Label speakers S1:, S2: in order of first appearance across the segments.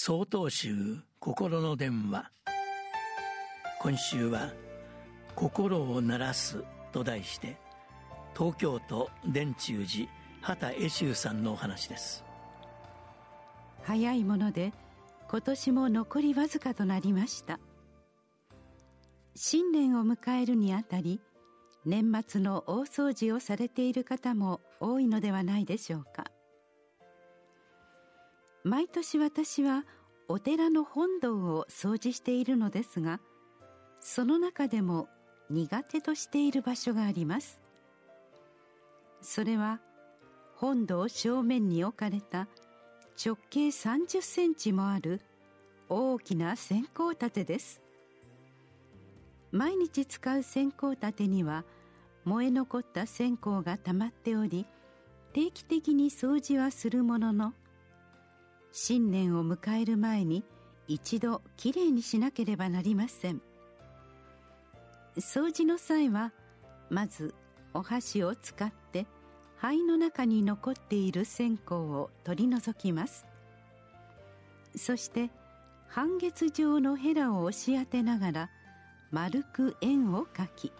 S1: 総統集心の電話。今週は「心を鳴らす」と題して東京都伝中寺畑恵修さんのお話です。
S2: 早いもので今年も残りわずかとなりました。新年を迎えるにあたり年末の大掃除をされている方も多いのではないでしょうか。毎年私はお寺の本堂を掃除しているのですがその中でも苦手としている場所があります。それは本堂正面に置かれた直径30センチもある大きな線香立てです。毎日使う線香立てには燃え残った線香がたまっており定期的に掃除はするものの新年を迎える前に一度きれいにしなければなりません。掃除の際はまずお箸を使って灰の中に残っている線香を取り除きます。そして半月状のヘラを押し当てながら丸く円を描き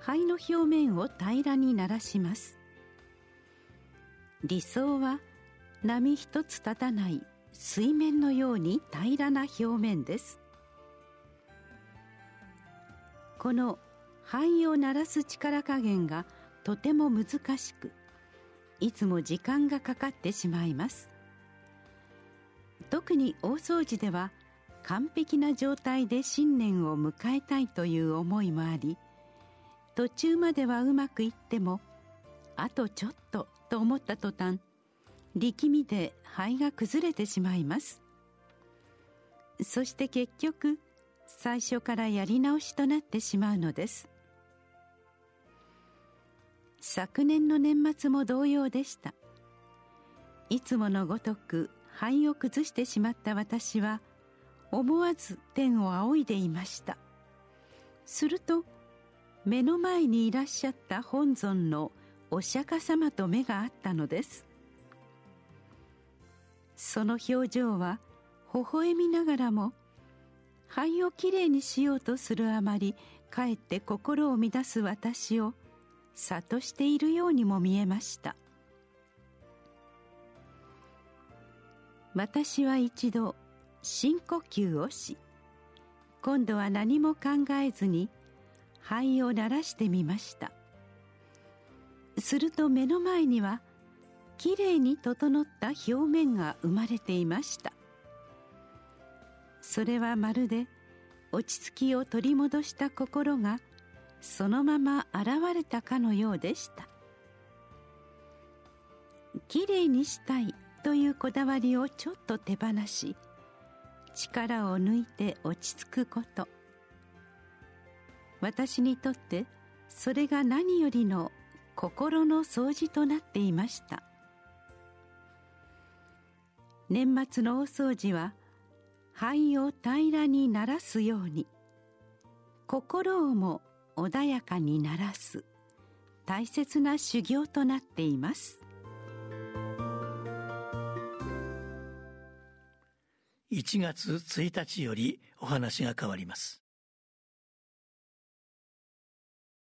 S2: 灰の表面を平らにならします。理想は波一つ立たない水面のように平らな表面です。この灰を鳴らす力加減がとても難しくいつも時間がかかってしまいます。特に大掃除では完璧な状態で新年を迎えたいという思いもあり途中まではうまくいってもあとちょっとと思った途端力みで肺が崩れてしまいます。そして結局最初からやり直しとなってしまうのです。昨年の年末も同様でした。いつものごとく肺を崩してしまった私は思わず天を仰いでいました。すると目の前にいらっしゃった本尊のお釈迦様と目があったのです。その表情は微笑みながらも肺をきれいにしようとするあまりかえって心を乱す私を諭しているようにも見えました。私は一度深呼吸をし今度は何も考えずに肺を鳴らしてみました。すると目の前にはきれいに整った表面が生まれていました。それはまるで落ち着きを取り戻した心がそのまま現れたかのようでした。きれいにしたいというこだわりをちょっと手放し力を抜いて落ち着くこと。私にとってそれが何よりの心の掃除となっていました。年末の大掃除は肺を平らにならすように。心をも穏やかにならす。大切な修行となっています。
S1: 1月1日よりお話が変わります。